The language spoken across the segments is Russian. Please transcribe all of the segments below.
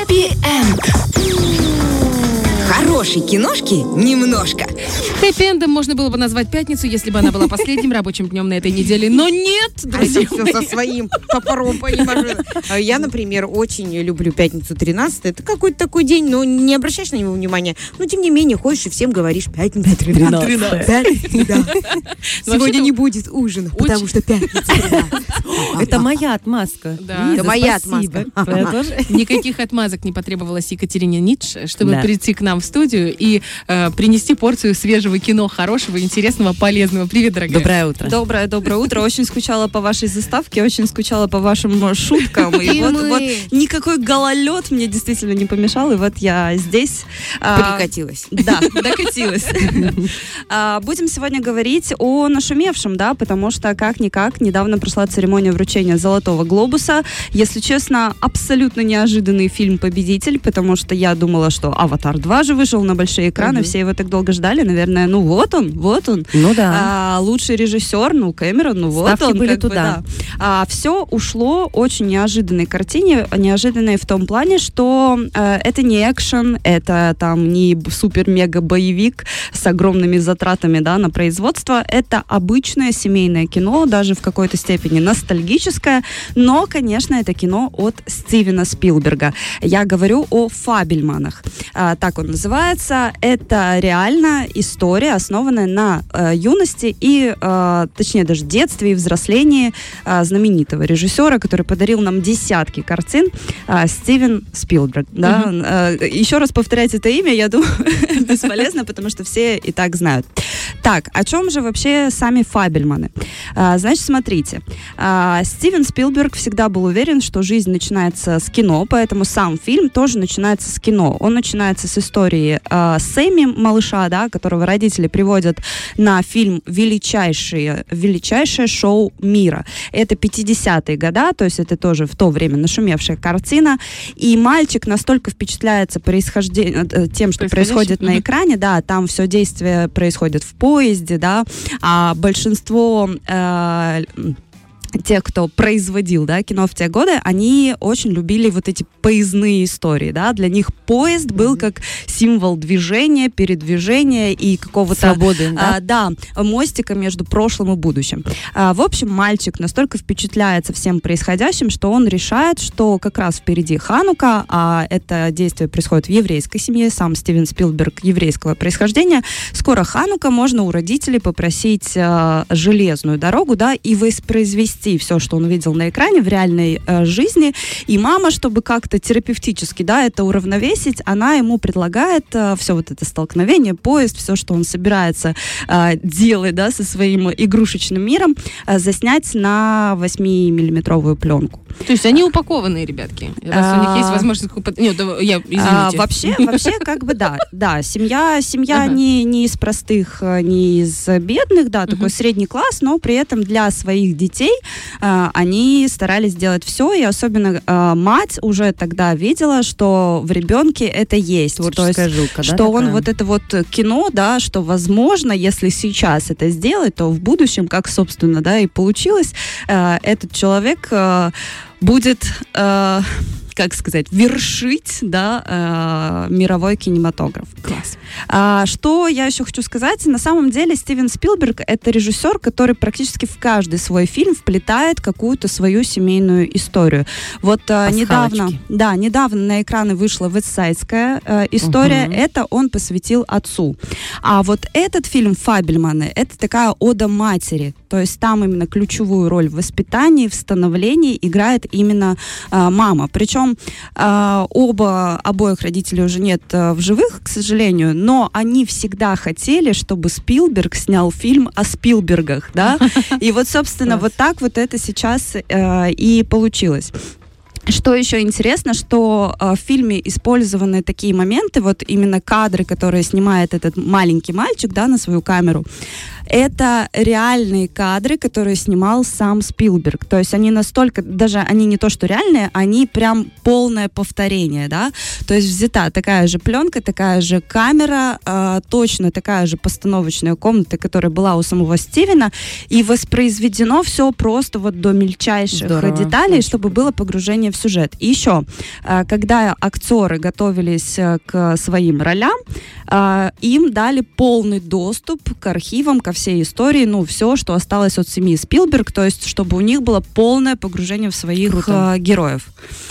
Хэппи-энд. Хорошей киношки немножко. Хэппи-эндом можно было бы назвать пятницу, если бы она была последним рабочим днем на этой неделе. Но нет, А друзья я все со своим топором, понимаешь? А Я, например, очень люблю пятницу 13. Это какой-то такой день, но не обращаешь на него внимания. Но, тем не менее, ходишь и всем говоришь пятница 13. Пятница, да. Сегодня не будет ужина, потому что пятница 13. Это моя отмазка. Это моя спасибо. отмазка. Никаких отмазок не потребовалось Екатерине Ницше, чтобы прийти к нам в студию и э, принести порцию свежего кино, хорошего, интересного, полезного. Привет, дорогая. Доброе утро. Доброе, доброе утро. Очень скучала по вашей заставке, очень скучала по вашим э, шуткам. И И вот, мы. вот никакой гололед мне действительно не помешал, и вот я здесь. А, Прикатилась. Да, докатилась. А, Будем сегодня говорить о нашумевшем, да, потому что как-никак недавно прошла церемония вручения Золотого Глобуса. Если честно, абсолютно неожиданный фильм «Победитель», потому что я думала, что «Аватар 2» же вышел на большие экраны, все его так долго ждали, наверное, ну вот он, вот он. Ну да. А, лучший режиссер, ну, Кэмерон, ну вот Ставки он. были как бы, туда. да. все ушло очень неожиданной картине, неожиданной в том плане, что э, это не экшен, это там не супер-мега-боевик с огромными затратами да, на производство, это обычное семейное кино, даже в какой-то степени ностальгическое, но, конечно, это кино от Стивена Спилберга. Я говорю о «Фабельманах». А, так он называется. Это реально история, основанная на э, юности и, э, точнее, даже детстве и взрослении э, знаменитого режиссера, который подарил нам десятки картин, э, Стивен Спилберг. Да? Э, еще раз повторять это имя, я думаю, бесполезно, потому что все и так знают. Так, о чем же вообще сами Фабельманы? А, значит, смотрите. а, Стивен Спилберг всегда был уверен, что жизнь начинается с кино, поэтому сам фильм тоже начинается с кино. Он начинается с истории а, Сэмми, малыша, да, которого родители приводят на фильм «Величайшее, величайшее шоу мира». Это 50-е года, то есть это тоже в то время нашумевшая картина. И мальчик настолько впечатляется происхождением, э, тем, что происходит на экране, да, там все действие происходит в поезде, да, а большинство э, тех, кто производил да, кино в те годы, они очень любили вот эти поездные истории, да, для них поезд был как символ движения, передвижения и какого-то Свободы, да? а, да, мостика между прошлым и будущим. А, в общем, мальчик настолько впечатляется всем происходящим, что он решает, что как раз впереди Ханука, а это действие происходит в еврейской семье, сам Стивен Спилберг еврейского происхождения. Скоро Ханука, можно у родителей попросить а, железную дорогу, да, и воспроизвести все, что он видел на экране в реальной э, жизни. И мама, чтобы как-то терапевтически, да, это уравновесить, она ему предлагает все вот это столкновение, поезд, все, что он собирается э, делать, да, со своим игрушечным миром, э, заснять на 8-миллиметровую пленку. То есть они упакованные, ребятки. Раз у них А. есть возможность... купить- Нет, я, извините. А, вообще, вообще, как бы да, да, семья, семья Ага. не, не из простых, э, не из бедных, да, такой средний класс, но при этом для своих детей э, они старались сделать все, и особенно э, мать уже тогда видела, что в ребенке это есть. То есть Творческая жилка, да, что он такая? вот это вот кино, да, что возможно, если сейчас это сделать, то в будущем, как собственно, да, и получилось, э, этот человек э, будет, э, как сказать, вершить, да, э, мировой кинематограф. Класс. А, что я еще хочу сказать? На самом деле Стивен Спилберг это режиссер, который практически в каждый свой фильм вплетает какую-то свою семейную историю. Вот а, недавно, да, недавно на экраны вышла вестсайдская э, история. Мгм. Это он посвятил отцу. А вот этот фильм Фабельманы это такая ода матери. То есть там именно ключевую роль в воспитании, в становлении играет именно а, мама. Причем а, оба обоих родителей уже нет а, в живых, к сожалению, но они всегда хотели, чтобы Спилберг снял фильм о Спилбергах, да. И вот, собственно, вот так вот это сейчас э, и получилось. Что еще интересно, что э, в фильме использованы такие моменты, вот именно кадры, которые снимает этот маленький мальчик, да, на свою камеру. Это реальные кадры, которые снимал сам Спилберг. То есть они настолько, даже они не то что реальные, они прям полное повторение, да. То есть взята такая же пленка, такая же камера, э, точно такая же постановочная комната, которая была у самого Стивена, и воспроизведено все просто вот до мельчайших Здорово, деталей, очень чтобы было погружение в сюжет. И еще, э, когда актеры готовились э, к своим ролям, э, им дали полный доступ к архивам, ко всей истории, ну, все, что осталось от семьи Спилберг, то есть, чтобы у них было полное погружение в своих Круто. э, героев.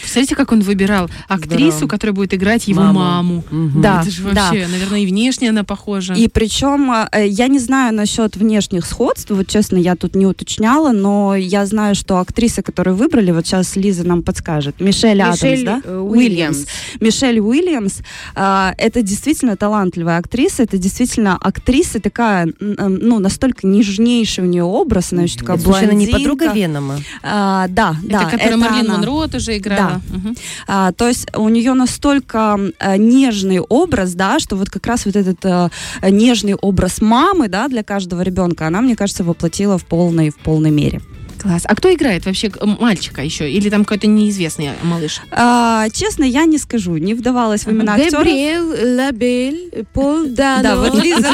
Представляете, как он выбирал актрису, Здорово. которая будет играть его Маму. маму. Мгм. Да. Это же вообще, наверное, и внешне она похожа. И причем, э, я не знаю насчет внешних сходств, вот честно, я тут не уточняла, но я знаю, что актрисы, которые выбрали, вот сейчас Лиза нам подскажет, Мишель, Адамс, Мишель, да? э, Уильямс. Мишель Уильямс, а, это действительно талантливая актриса, это действительно актриса такая, ну, настолько нежнейший у нее образ, она еще такая Слушай, она не блондинка. подруга Венома. А, да, да. это которая Марлин она. Монро тоже играла. Мгм. А, то есть у нее настолько э, нежный образ, да, что вот как раз вот этот э, нежный образ мамы, да, для каждого ребенка, она, мне кажется, воплотила в полной, в полной мере. Класс. А кто играет вообще мальчика еще? Или там какой-то неизвестный малыш? А, честно, я не скажу, не вдавалась в имена актеров. Габриэль Лабель, Пол Дано, Да, вот Лиза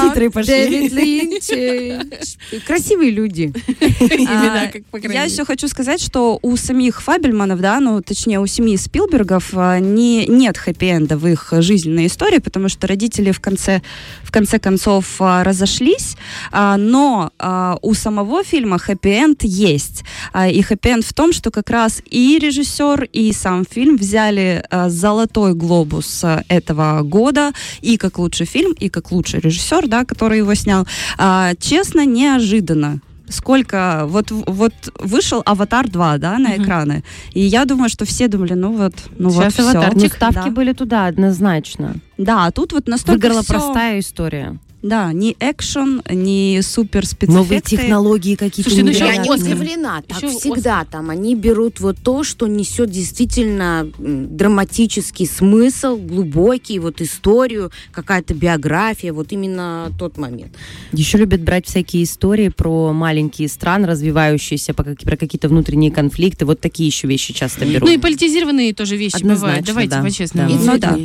Титры пошли. Дэвид Линч. Красивые люди. Имена, как по крайней Я еще хочу сказать, что у самих Фабельманов, да, ну, точнее, у семьи Спилбергов а, не, нет хэппи-энда в их жизненной истории, потому что родители в конце, в конце концов а, разошлись, а, но а, у самого фильма хэппи-энд есть. А, и хэппи-энд в том, что как раз и режиссер, и сам фильм взяли а, золотой глобус этого года и как лучший фильм, и как лучший режиссер, да, который его снял. А, честно, неожиданно сколько вот вот вышел Аватар 2, да, на Мгм. экраны. И я думаю, что все думали, ну вот, ну вот Сейчас всё. «Аватарчик». Ну, ставки да. были туда однозначно. Да, а тут вот настолько Выиграла всё- простая история. Да, ни экшен, ни супер Новые технологии какие-то Слушайте, ну Я еще не Оскар. удивлена, так Еще всегда там. Они берут вот то, что несет действительно драматический смысл, глубокий, вот историю, какая-то биография, вот именно тот момент. Еще любят брать всякие истории про маленькие страны, развивающиеся, про какие-то внутренние конфликты. Вот такие еще вещи часто берут. Ну и политизированные тоже вещи Однозначно, бывают. Давайте да. по-честному. Да. Ну да.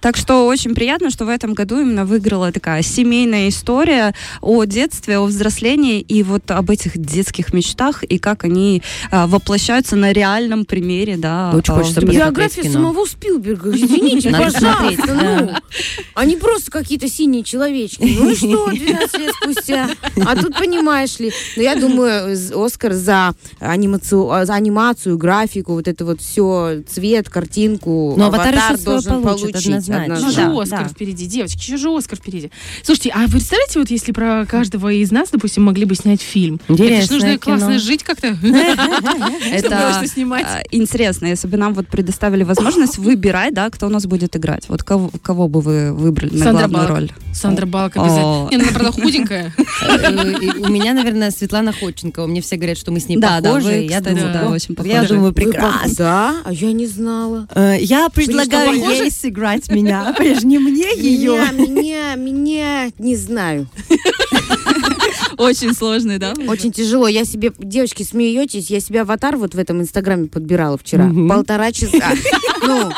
Так что очень приятно, что в этом году именно выиграла такая семейная история о детстве, о взрослении и вот об этих детских мечтах и как они а, воплощаются на реальном примере, да. Очень а, хочется Биография кино. самого Спилберга, извините, Надо пожалуйста, смотреть, ну. да. Они просто какие-то синие человечки. Ну и что, 12 лет спустя? А тут, понимаешь ли, ну я думаю, Оскар за, анимацию, за анимацию, графику, вот это вот все, цвет, картинку, Но «Аватар» еще свое должен получит, получить. однозначно. Еще Ну же да, Оскар да. впереди, девочки, еще же Оскар впереди. Слушайте, а вы представляете, вот если про каждого из нас, допустим, могли бы снять фильм? Это ж Интересное нужно кино. классно жить как-то, Это а, интересно, если бы нам вот предоставили возможность выбирать, да, кто у нас будет играть. Вот кого, кого бы вы выбрали на главную роль? Сандра Балк обязательно. Не, ну она, правда, худенькая. Э, У меня, наверное, Светлана Ходченкова. Мне все говорят, что мы с ней Да, да, похожи. Я думаю, очень Я похожи. думаю, Вы прекрасно. Да, а я не знала. Э, Я предлагаю ей ей сыграть меня. Не мне ее. Меня, меня, меня, не знаю. Очень сложный, да? Очень тяжело. Я себе, девочки, смеетесь, я себе аватар вот в этом инстаграме подбирала вчера. Полтора часа. Ну,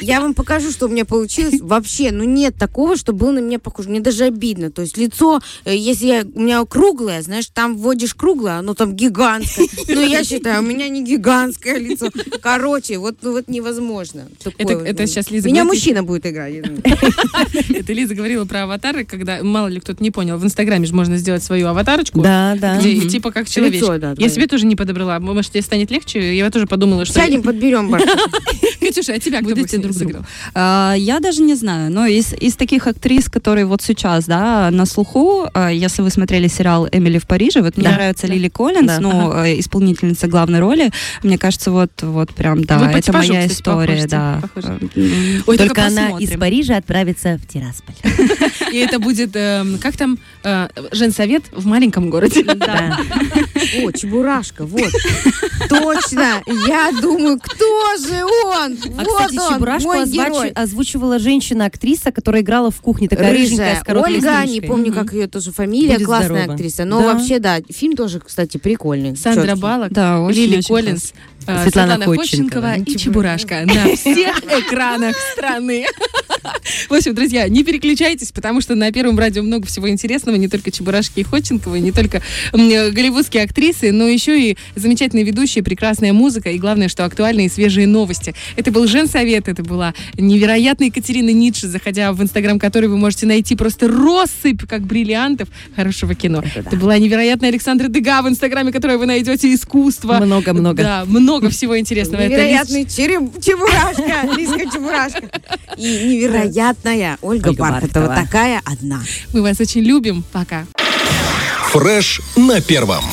я вам покажу, что у меня получилось. Вообще, ну нет такого, что было на меня похоже. Мне даже обидно. То есть лицо, э, если я, у меня круглое, знаешь, там вводишь круглое, оно там гигантское. Ну, я считаю, у меня не гигантское лицо. Короче, вот, ну, вот невозможно. Такое Это- вот. это щас Лиза Меня говорит, мужчина будет играть. Это Лиза говорила про аватары, когда, мало ли кто-то не понял, в Инстаграме же можно сделать свою аватарочку. Да, да. Где Мгм. типа как человечек. Лицо, да, Я себе тоже не подобрала. Может, тебе станет легче? Я тоже подумала, что... Сядем, подберем. Катюша, а тебя кто друг другу. А, я даже не знаю, но из, из таких актрис, которые вот сейчас, да, на слуху, а, если вы смотрели сериал «Эмили в Париже», вот мне Да. нравится Лили Коллинз, Да. ну, э, исполнительница главной роли, мне кажется, вот, вот прям, да, Вы это моя кстати, история, похожи, да. похожи. М, Ой, Только она посмотрим. из Парижа отправится в Тирасполь. И это будет, эм, как там, э, женсовет в маленьком городе. Да. О, Чебурашка, вот. Точно. Я думаю, кто же он? А, вот кстати, он, Чебурашку мой герой. озвучивала женщина-актриса, которая играла в кухне, такая Рыжая. с Ольга, не стрижкой. помню, Мгм. как ее тоже фамилия, Будет классная здорова. актриса. Но Да. вообще, да, фильм тоже, кстати, прикольный. Сандра чёткий. Балок, Да, очень, Лили очень Коллинз, э, Светлана Светлана Ходченкова. Ходченкова и Чебурашка на всех экранах страны. В общем, друзья, не переключайтесь, потому что на Первом радио много всего интересного, не только Чебурашки и Ходченкова, не только голливудские актрисы, но еще и замечательные ведущие, прекрасная музыка и, главное, что актуальные и свежие новости. Это был Женсовет, это была невероятная Екатерина Ницше, заходя в инстаграм которой вы можете найти просто россыпь, как бриллиантов хорошего кино. Это, была невероятная Александра Дега в инстаграме, которой вы найдете искусство. Много-много. Да, много всего интересного. Это Невероятный Чебурашка, Лизка Чебурашка. И невероятная Ольга, Ольга Бархатова. Бархатова. Такая одна. Мы вас очень любим. Пока. Фреш на первом.